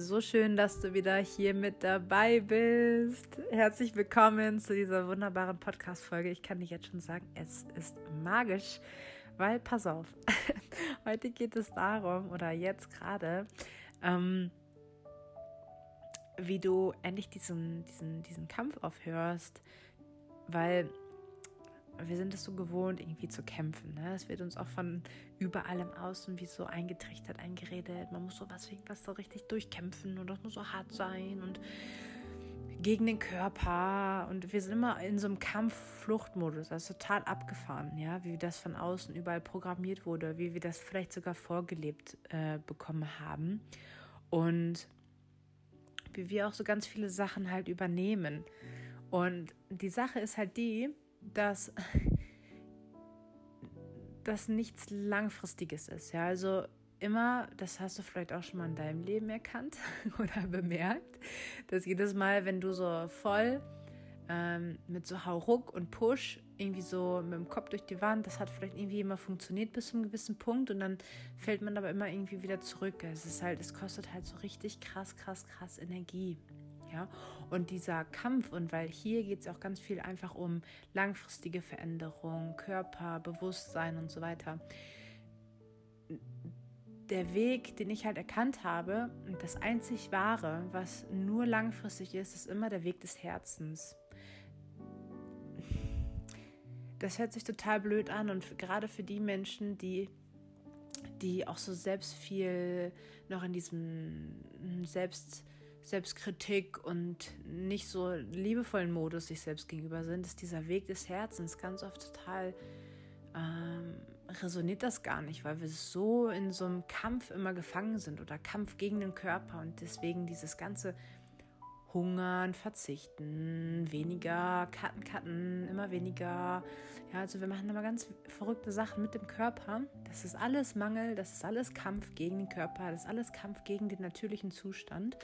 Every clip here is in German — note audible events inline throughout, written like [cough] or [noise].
So schön, dass du wieder hier mit dabei bist. Herzlich willkommen zu dieser wunderbaren Podcast-Folge. Ich kann dir jetzt schon sagen, es ist magisch, weil, pass auf, [laughs] heute geht es darum, oder jetzt gerade, ähm, wie du endlich diesen, diesen, diesen Kampf aufhörst, weil wir sind es so gewohnt, irgendwie zu kämpfen. Ne? Es wird uns auch von überall im Außen wie so eingetrichtert, eingeredet. Man muss sowas was so richtig durchkämpfen und das muss so hart sein und gegen den Körper. Und wir sind immer in so einem Kampf-Fluchtmodus. Das ist total abgefahren, ja, wie das von außen überall programmiert wurde, wie wir das vielleicht sogar vorgelebt äh, bekommen haben. Und wie wir auch so ganz viele Sachen halt übernehmen. Und die Sache ist halt die, dass [laughs] das nichts Langfristiges ist. Ja, also immer, das hast du vielleicht auch schon mal in deinem Leben erkannt [laughs] oder bemerkt, dass jedes Mal, wenn du so voll ähm, mit so Hauruck und Push irgendwie so mit dem Kopf durch die Wand, das hat vielleicht irgendwie immer funktioniert bis zu einem gewissen Punkt und dann fällt man aber immer irgendwie wieder zurück. Es ist halt, es kostet halt so richtig krass, krass, krass Energie. Ja? Und dieser Kampf, und weil hier geht es auch ganz viel einfach um langfristige Veränderung, Körper, Bewusstsein und so weiter. Der Weg, den ich halt erkannt habe, das einzig wahre, was nur langfristig ist, ist immer der Weg des Herzens. Das hört sich total blöd an und gerade für die Menschen, die die auch so selbst viel noch in diesem Selbst Selbstkritik und nicht so liebevollen Modus sich selbst gegenüber sind, ist dieser Weg des Herzens ganz oft total ähm, resoniert das gar nicht, weil wir so in so einem Kampf immer gefangen sind oder Kampf gegen den Körper und deswegen dieses ganze Hungern, Verzichten, weniger, Cutten, Cutten, immer weniger. Ja, also wir machen immer ganz verrückte Sachen mit dem Körper. Das ist alles Mangel, das ist alles Kampf gegen den Körper, das ist alles Kampf gegen den natürlichen Zustand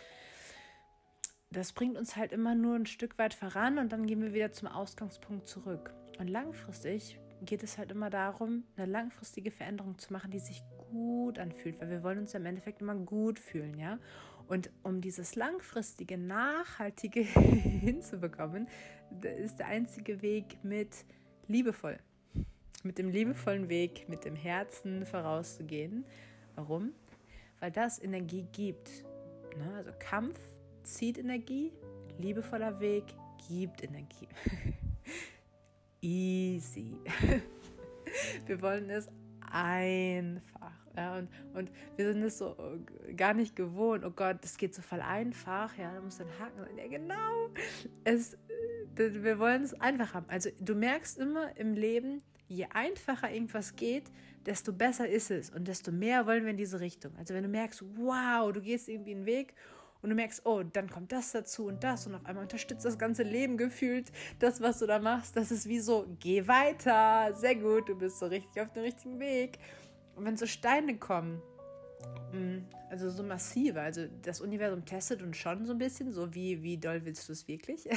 das bringt uns halt immer nur ein Stück weit voran und dann gehen wir wieder zum Ausgangspunkt zurück. Und langfristig geht es halt immer darum, eine langfristige Veränderung zu machen, die sich gut anfühlt, weil wir wollen uns im Endeffekt immer gut fühlen, ja. Und um dieses langfristige, nachhaltige [laughs] hinzubekommen, ist der einzige Weg mit liebevoll, mit dem liebevollen Weg, mit dem Herzen vorauszugehen. Warum? Weil das Energie gibt. Ne? Also Kampf zieht Energie, liebevoller Weg gibt Energie. [laughs] Easy. [laughs] Wir wollen es einfach. Ja, und, und wir sind es so äh, gar nicht gewohnt. Oh Gott, das geht so voll einfach. Ja, da muss ein Haken sein. Ja, genau. Es, wir wollen es einfach haben. Also du merkst immer im Leben, je einfacher irgendwas geht, desto besser ist es und desto mehr wollen wir in diese Richtung. Also wenn du merkst, wow, du gehst irgendwie einen Weg und du merkst, oh, dann kommt das dazu und das und auf einmal unterstützt das ganze Leben gefühlt das, was du da machst. Das ist wie so, geh weiter, sehr gut, du bist so richtig auf dem richtigen Weg. Und wenn so Steine kommen, mm, also so massive, also das Universum testet uns schon so ein bisschen, so wie, wie doll willst du es wirklich?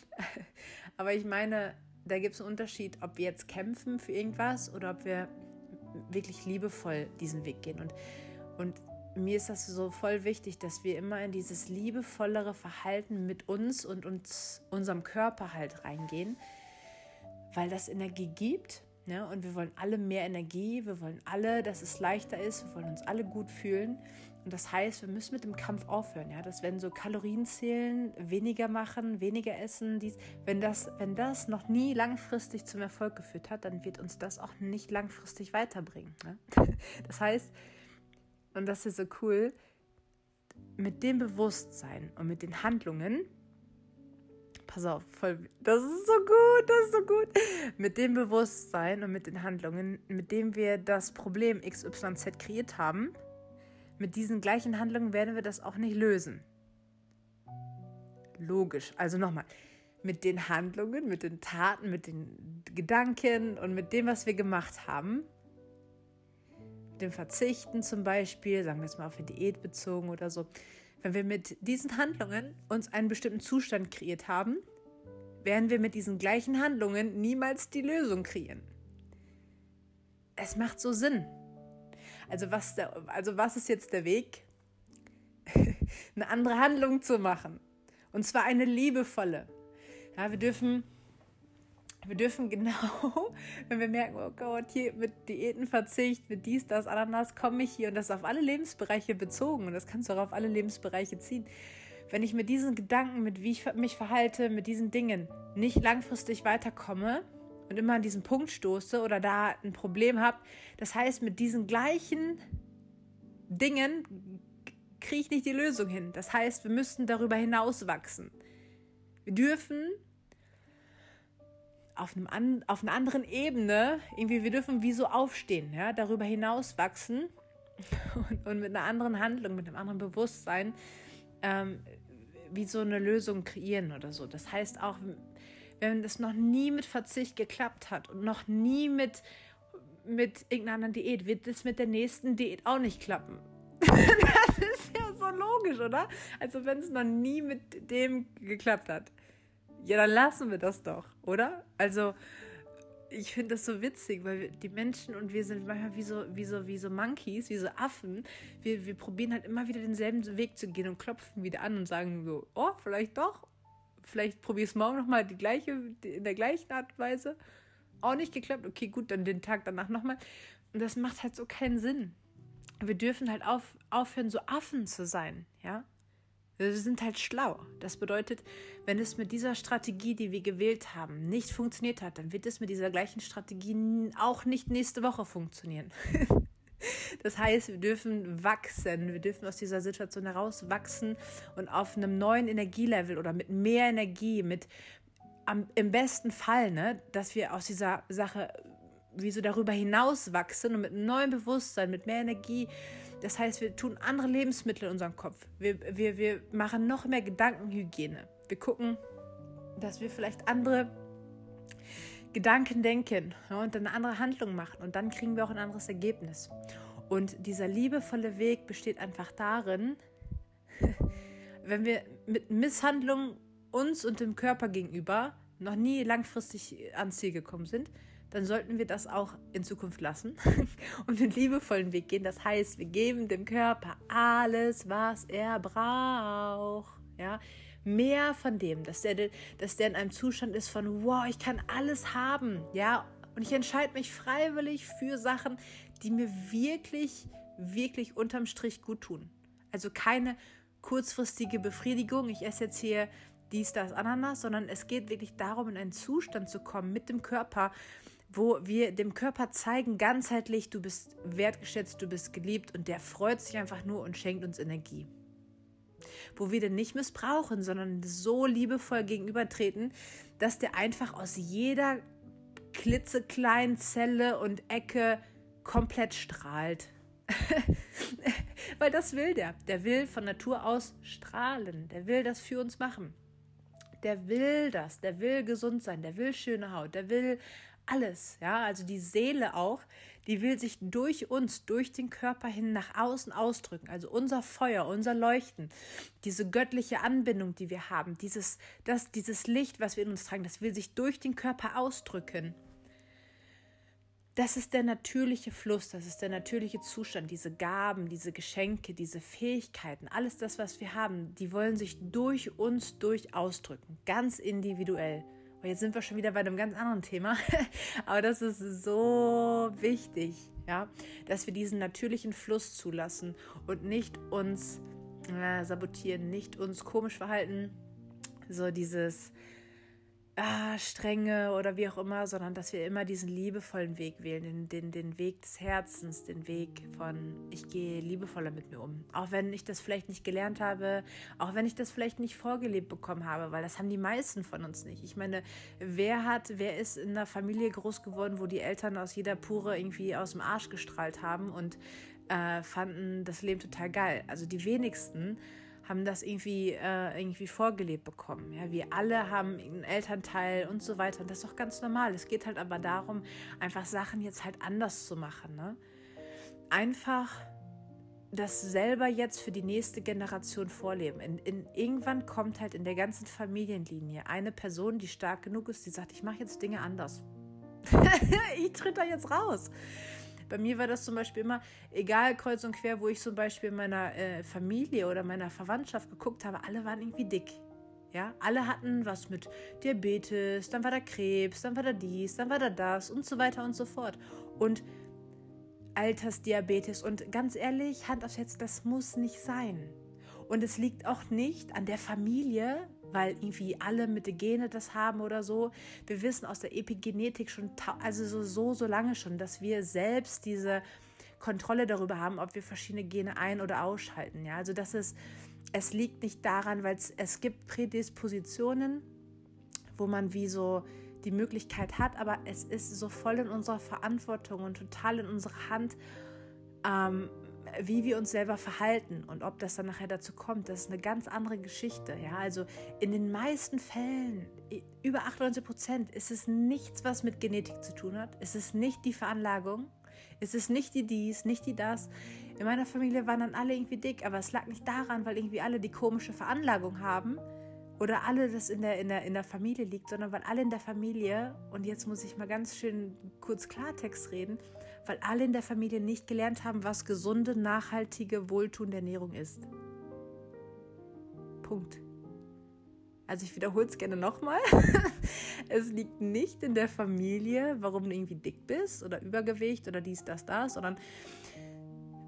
[laughs] Aber ich meine, da gibt es einen Unterschied, ob wir jetzt kämpfen für irgendwas oder ob wir wirklich liebevoll diesen Weg gehen. Und, und mir ist das so voll wichtig, dass wir immer in dieses liebevollere Verhalten mit uns und uns, unserem Körper halt reingehen, weil das Energie gibt. Ne? Und wir wollen alle mehr Energie, wir wollen alle, dass es leichter ist, wir wollen uns alle gut fühlen. Und das heißt, wir müssen mit dem Kampf aufhören. Ja? Dass wenn so Kalorien zählen, weniger machen, weniger essen, dies, wenn, das, wenn das noch nie langfristig zum Erfolg geführt hat, dann wird uns das auch nicht langfristig weiterbringen. Ne? [laughs] Das heißt, und das ist so cool, mit dem Bewusstsein und mit den Handlungen, pass auf, voll, das ist so gut, das ist so gut, mit dem Bewusstsein und mit den Handlungen, mit dem wir das Problem XYZ kreiert haben, mit diesen gleichen Handlungen werden wir das auch nicht lösen. Logisch. Also nochmal, mit den Handlungen, mit den Taten, mit den Gedanken und mit dem, was wir gemacht haben, dem Verzichten zum Beispiel, sagen wir jetzt mal auf eine Diät bezogen oder so, wenn wir mit diesen Handlungen uns einen bestimmten Zustand kreiert haben, werden wir mit diesen gleichen Handlungen niemals die Lösung kreieren. Es macht so Sinn. Also was, der, also was ist jetzt der Weg? [laughs] eine andere Handlung zu machen. Und zwar eine liebevolle. Ja, wir dürfen, wir dürfen genau, [laughs] wenn wir merken, oh Gott, hier mit Diätenverzicht, mit dies, das, Ananas, komme ich hier und das ist auf alle Lebensbereiche bezogen und das kannst du auch auf alle Lebensbereiche ziehen. Wenn ich mit diesen Gedanken, mit wie ich mich verhalte, mit diesen Dingen nicht langfristig weiterkomme und immer an diesen Punkt stoße oder da ein Problem habe, das heißt, mit diesen gleichen Dingen kriege ich nicht die Lösung hin. Das heißt, wir müssten darüber hinaus wachsen. Wir dürfen auf, einem an, auf einer anderen Ebene, irgendwie, wir dürfen wie so aufstehen, ja, darüber hinaus wachsen [laughs] und, und mit einer anderen Handlung, mit einem anderen Bewusstsein, ähm, wie so eine Lösung kreieren oder so. Das heißt auch, wenn das noch nie mit Verzicht geklappt hat und noch nie mit, mit irgendeiner Diät, wird es mit der nächsten Diät auch nicht klappen. [laughs] das ist ja so logisch, oder? Also wenn es noch nie mit dem geklappt hat. Ja, dann lassen wir das doch, oder? Also ich finde das so witzig, weil die Menschen und wir sind manchmal wie so, wie so, wie so Monkeys, wie so Affen. Wir, wir probieren halt immer wieder denselben Weg zu gehen und klopfen wieder an und sagen so, oh, vielleicht doch. Vielleicht probier es morgen nochmal die gleiche, in der gleichen Art und Weise. Auch nicht geklappt. Okay, gut, dann den Tag danach nochmal. Und das macht halt so keinen Sinn wir dürfen halt auf, aufhören, so Affen zu sein, ja. Wir sind halt schlau. Das bedeutet, wenn es mit dieser Strategie, die wir gewählt haben, nicht funktioniert hat, dann wird es mit dieser gleichen Strategie auch nicht nächste Woche funktionieren. [laughs] Das heißt, wir dürfen wachsen, wir dürfen aus dieser Situation heraus wachsen und auf einem neuen Energielevel oder mit mehr Energie, mit am, im besten Fall, ne, dass wir aus dieser Sache wie so darüber hinaus wachsen und mit neuem Bewusstsein, mit mehr Energie. Das heißt, wir tun andere Lebensmittel in unserem Kopf. Wir, wir, wir machen noch mehr Gedankenhygiene. Wir gucken, dass wir vielleicht andere Gedanken denken ja, und dann eine andere Handlung machen. Und dann kriegen wir auch ein anderes Ergebnis. Und dieser liebevolle Weg besteht einfach darin, [laughs] wenn wir mit Misshandlungen uns und dem Körper gegenüber noch nie langfristig ans Ziel gekommen sind, dann sollten wir das auch in Zukunft lassen [laughs] und den liebevollen Weg gehen. Das heißt, wir geben dem Körper alles, was er braucht. Ja, mehr von dem, dass der, dass der in einem Zustand ist von, wow, ich kann alles haben. Ja, und ich entscheide mich freiwillig für Sachen, die mir wirklich, wirklich unterm Strich gut tun. Also keine kurzfristige Befriedigung. Ich esse jetzt hier dies, das, Ananas, sondern es geht wirklich darum, in einen Zustand zu kommen mit dem Körper, wo wir dem Körper zeigen, ganzheitlich, du bist wertgeschätzt, du bist geliebt und der freut sich einfach nur und schenkt uns Energie. Wo wir den nicht missbrauchen, sondern so liebevoll gegenübertreten, dass der einfach aus jeder klitzekleinen Zelle und Ecke komplett strahlt. [laughs] Weil das will der. Der will von Natur aus strahlen. Der will das für uns machen. Der will das. Der will gesund sein. Der will schöne Haut. Der will alles, ja, also die Seele auch, die will sich durch uns, durch den Körper hin nach außen ausdrücken. Also unser Feuer, unser Leuchten, diese göttliche Anbindung, die wir haben, dieses, das, dieses Licht, was wir in uns tragen, das will sich durch den Körper ausdrücken. Das ist der natürliche Fluss, das ist der natürliche Zustand, diese Gaben, diese Geschenke, diese Fähigkeiten, alles das, was wir haben, die wollen sich durch uns durch ausdrücken, ganz individuell. Und jetzt sind wir schon wieder bei einem ganz anderen Thema. [laughs] Aber das ist so wichtig, ja, dass wir diesen natürlichen Fluss zulassen und nicht uns äh, sabotieren, nicht uns komisch verhalten. So dieses, ah, strenge oder wie auch immer, sondern dass wir immer diesen liebevollen Weg wählen, den, den, den Weg des Herzens, den Weg von, ich gehe liebevoller mit mir um. Auch wenn ich das vielleicht nicht gelernt habe, auch wenn ich das vielleicht nicht vorgelebt bekommen habe, weil das haben die meisten von uns nicht. Ich meine, wer hat, wer ist in einer Familie groß geworden, wo die Eltern aus jeder Pure irgendwie aus dem Arsch gestrahlt haben und äh, fanden das Leben total geil? Also die wenigsten haben das irgendwie, äh, irgendwie vorgelebt bekommen. Ja, wir alle haben einen Elternteil und so weiter. Und das ist doch ganz normal. Es geht halt aber darum, einfach Sachen jetzt halt anders zu machen. Ne? Einfach das selber jetzt für die nächste Generation vorleben. In, in, irgendwann kommt halt in der ganzen Familienlinie eine Person, die stark genug ist, die sagt, ich mache jetzt Dinge anders. [laughs] ich tritt da jetzt raus. Bei mir war das zum Beispiel immer, egal kreuz und quer, wo ich zum Beispiel in meiner äh, Familie oder meiner Verwandtschaft geguckt habe, alle waren irgendwie dick. Ja, alle hatten was mit Diabetes, dann war da Krebs, dann war da dies, dann war da das und so weiter und so fort. Und Altersdiabetes und ganz ehrlich, Hand aufs Herz, das muss nicht sein. Und es liegt auch nicht an der Familie, weil irgendwie alle mit den Gene das haben oder so. Wir wissen aus der Epigenetik schon, also so, so, so lange schon, dass wir selbst diese Kontrolle darüber haben, ob wir verschiedene Gene ein- oder ausschalten. Ja, also das ist, es liegt nicht daran, weil es, es gibt Prädispositionen, wo man wie so die Möglichkeit hat, aber es ist so voll in unserer Verantwortung und total in unserer Hand, ähm, wie wir uns selber verhalten und ob das dann nachher dazu kommt, das ist eine ganz andere Geschichte. Ja, also in den meisten Fällen, über 98 Prozent, ist es nichts, was mit Genetik zu tun hat. Es ist nicht die Veranlagung, es ist nicht die dies, nicht die das. In meiner Familie waren dann alle irgendwie dick, aber es lag nicht daran, weil irgendwie alle die komische Veranlagung haben oder alle das in der, in, der, in der Familie liegt, sondern weil alle in der Familie, und jetzt muss ich mal ganz schön kurz Klartext reden, weil alle in der Familie nicht gelernt haben, was gesunde, nachhaltige, wohltuende Ernährung ist. Punkt. Also ich wiederhole es gerne nochmal. [laughs] es liegt nicht in der Familie, warum du irgendwie dick bist oder Übergewicht oder dies, das, das, sondern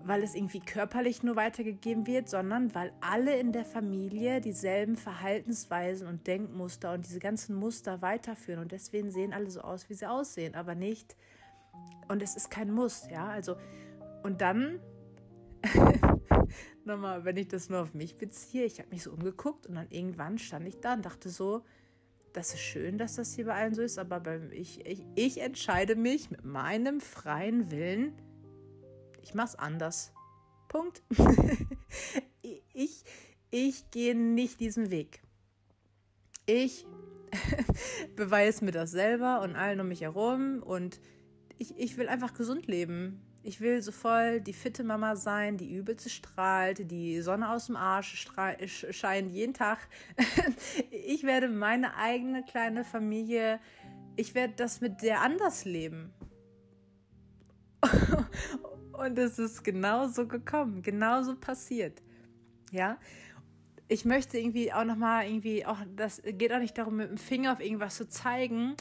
weil es irgendwie körperlich nur weitergegeben wird, sondern weil alle in der Familie dieselben Verhaltensweisen und Denkmuster und diese ganzen Muster weiterführen. Und deswegen sehen alle so aus, wie sie aussehen, aber nicht. Und es ist kein Muss, ja. Also, und dann, [laughs] nochmal, wenn ich das nur auf mich beziehe, ich habe mich so umgeguckt und dann irgendwann stand ich da und dachte so, das ist schön, dass das hier bei allen so ist, aber ich, ich, ich entscheide mich mit meinem freien Willen, ich mach's anders. Punkt. [laughs] ich, ich gehe nicht diesen Weg. Ich [laughs] beweise mir das selber und allen um mich herum und ich, ich will einfach gesund leben. Ich will so voll die fitte Mama sein, die übelste strahlt, die Sonne aus dem Arsch scheint jeden Tag. [laughs] ich werde meine eigene kleine Familie, ich werde das mit der anders leben. Und es ist genauso gekommen, genauso passiert. Ja. Ich möchte irgendwie auch nochmal irgendwie, auch das geht auch nicht darum, mit dem Finger auf irgendwas zu zeigen.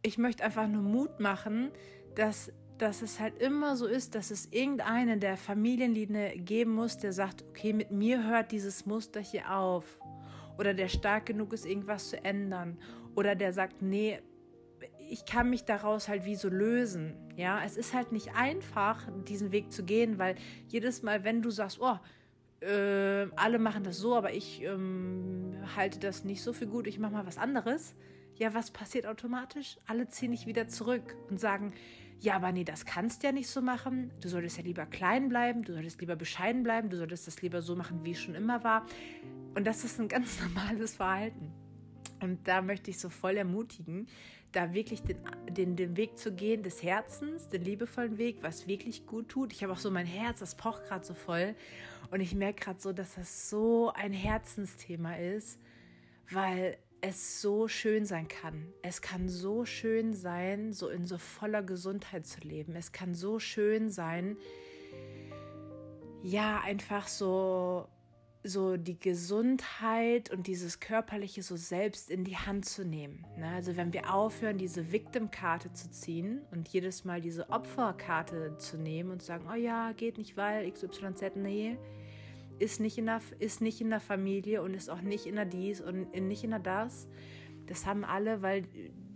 Ich möchte einfach nur Mut machen, dass, dass es halt immer so ist, dass es irgendeinen der Familienlinie geben muss, der sagt, okay, mit mir hört dieses Muster hier auf. Oder der stark genug ist, irgendwas zu ändern. Oder der sagt, nee, ich kann mich daraus halt wie so lösen. Ja, es ist halt nicht einfach, diesen Weg zu gehen, weil jedes Mal, wenn du sagst, oh, äh, alle machen das so, aber ich ähm, halte das nicht so für gut, ich mache mal was anderes. Ja, was passiert automatisch? Alle ziehen dich wieder zurück und sagen, ja, aber nee, das kannst du ja nicht so machen. Du solltest ja lieber klein bleiben, du solltest lieber bescheiden bleiben, du solltest das lieber so machen, wie es schon immer war. Und das ist ein ganz [laughs] normales Verhalten. Und da möchte ich so voll ermutigen, da wirklich den, den, den Weg zu gehen des Herzens, den liebevollen Weg, was wirklich gut tut. Ich habe auch so mein Herz, das pocht gerade so voll. Und ich merke gerade so, dass das so ein Herzensthema ist, weil es so schön sein kann. Es kann so schön sein, so in so voller Gesundheit zu leben. Es kann so schön sein, ja, einfach so so die Gesundheit und dieses Körperliche so selbst in die Hand zu nehmen. Ne? Also wenn wir aufhören, diese Victim-Karte zu ziehen und jedes Mal diese Opferkarte zu nehmen und sagen, oh ja, geht nicht, weil XYZ, nee, ist nicht in der, ist nicht in der Familie und ist auch nicht in der dies und nicht in der das. Das haben alle, weil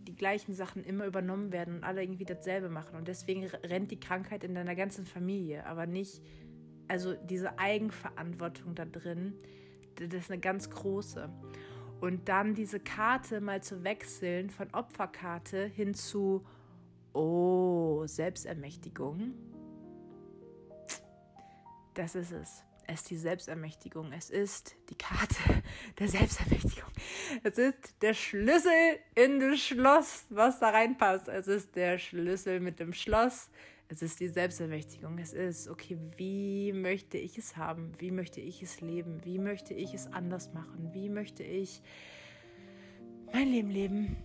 die gleichen Sachen immer übernommen werden und alle irgendwie dasselbe machen. Und deswegen rennt die Krankheit in deiner ganzen Familie, aber nicht also diese Eigenverantwortung da drin, das ist eine ganz große. Und dann diese Karte mal zu wechseln von Opferkarte hin zu, oh, Selbstermächtigung. Das ist es. Es ist die Selbstermächtigung. Es ist die Karte [laughs] der Selbstermächtigung. Es ist der Schlüssel in das Schloss, was da reinpasst. Es ist der Schlüssel mit dem Schloss, es ist die Selbstermächtigung. Es ist, okay, wie möchte ich es haben? Wie möchte ich es leben? Wie möchte ich es anders machen? Wie möchte ich mein Leben leben?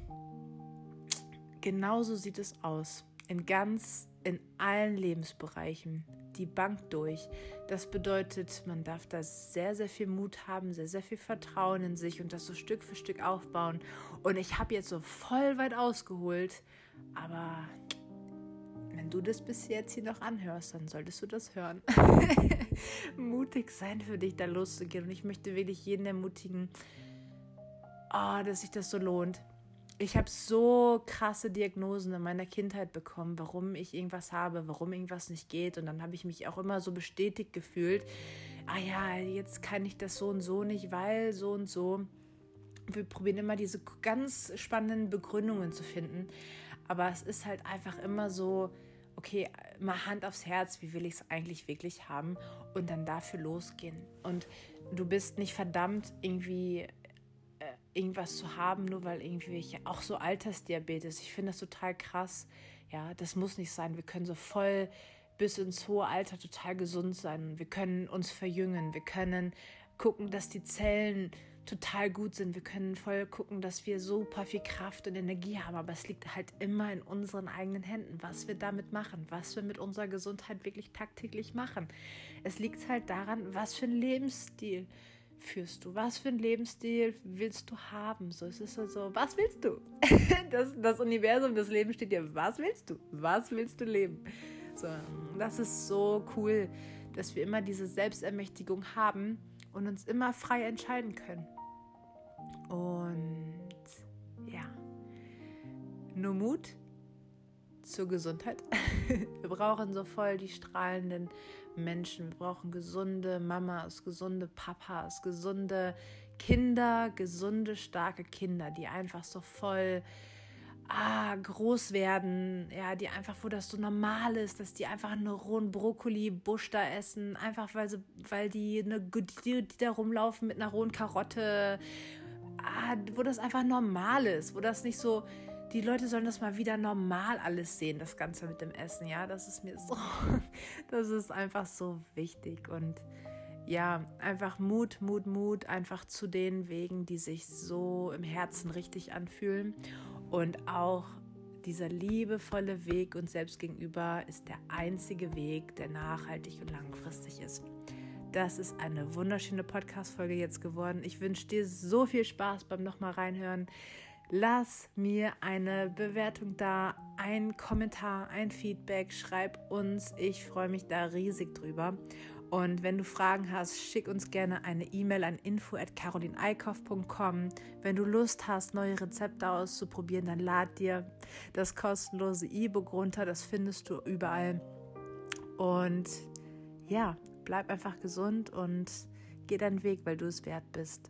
Genauso sieht es aus. In ganz in allen Lebensbereichen, die Bank durch. Das bedeutet, man darf da sehr, sehr viel Mut haben, sehr, sehr viel Vertrauen in sich und das so Stück für Stück aufbauen. Und ich habe jetzt so voll weit ausgeholt, aber du das bis jetzt hier noch anhörst, dann solltest du das hören. [laughs] Mutig sein für dich, da loszugehen. Und ich möchte wirklich jeden ermutigen, oh, dass sich das so lohnt ich habe so krasse Diagnosen in meiner Kindheit bekommen, warum ich irgendwas habe, warum irgendwas nicht geht. Und dann habe ich mich auch immer so bestätigt gefühlt. Ah ja, jetzt kann ich das so und so nicht, weil so und so. Wir probieren immer diese ganz spannenden Begründungen zu finden. Aber es ist halt einfach immer so, okay, mal Hand aufs Herz, wie will ich es eigentlich wirklich haben und dann dafür losgehen. Und du bist nicht verdammt, irgendwie irgendwas zu haben, nur weil irgendwelche, auch so Altersdiabetes, ich finde das total krass. Ja, das muss nicht sein. Wir können so voll bis ins hohe Alter total gesund sein. Wir können uns verjüngen. Wir können gucken, dass die Zellen total gut sind. Wir können voll gucken, dass wir super viel Kraft und Energie haben. Aber es liegt halt immer in unseren eigenen Händen, was wir damit machen, was wir mit unserer Gesundheit wirklich tagtäglich machen. Es liegt halt daran, was für ein Lebensstil führst du? Was für einen Lebensstil willst du haben? So, es ist so, was willst du? [laughs] Das, das Universum, das Leben steht dir, was willst du? Was willst du leben? So, das ist so cool, dass wir immer diese Selbstermächtigung haben und uns immer frei entscheiden können. Und ja, nur Mut zur Gesundheit. [laughs] Wir brauchen so voll die strahlenden Menschen. Wir brauchen gesunde Mamas, gesunde Papas, gesunde Kinder, gesunde, starke Kinder, die einfach so voll ah, groß werden, ja, die einfach, wo das so normal ist, dass die einfach einen rohen Brokkoli-Busch da essen, einfach weil sie, weil die, eine, die, die da rumlaufen mit einer rohen Karotte, ah, wo das einfach normal ist, wo das nicht so, die Leute sollen das mal wieder normal alles sehen, das Ganze mit dem Essen, ja, das ist mir so, [laughs] das ist einfach so wichtig und ja, einfach Mut, Mut, Mut, einfach zu den Wegen, die sich so im Herzen richtig anfühlen und auch dieser liebevolle Weg uns selbst gegenüber ist der einzige Weg, der nachhaltig und langfristig ist. Das ist eine wunderschöne Podcast-Folge jetzt geworden. Ich wünsche dir so viel Spaß beim nochmal reinhören lass mir eine Bewertung da, ein Kommentar, ein Feedback, schreib uns. Ich freue mich da riesig drüber. Und wenn du Fragen hast, schick uns gerne eine E-Mail an info@carolineikhoff.com. Wenn du Lust hast, neue Rezepte auszuprobieren, dann lad dir das kostenlose E-Book runter. Das findest du überall. Und ja, bleib einfach gesund und geh deinen Weg, weil du es wert bist.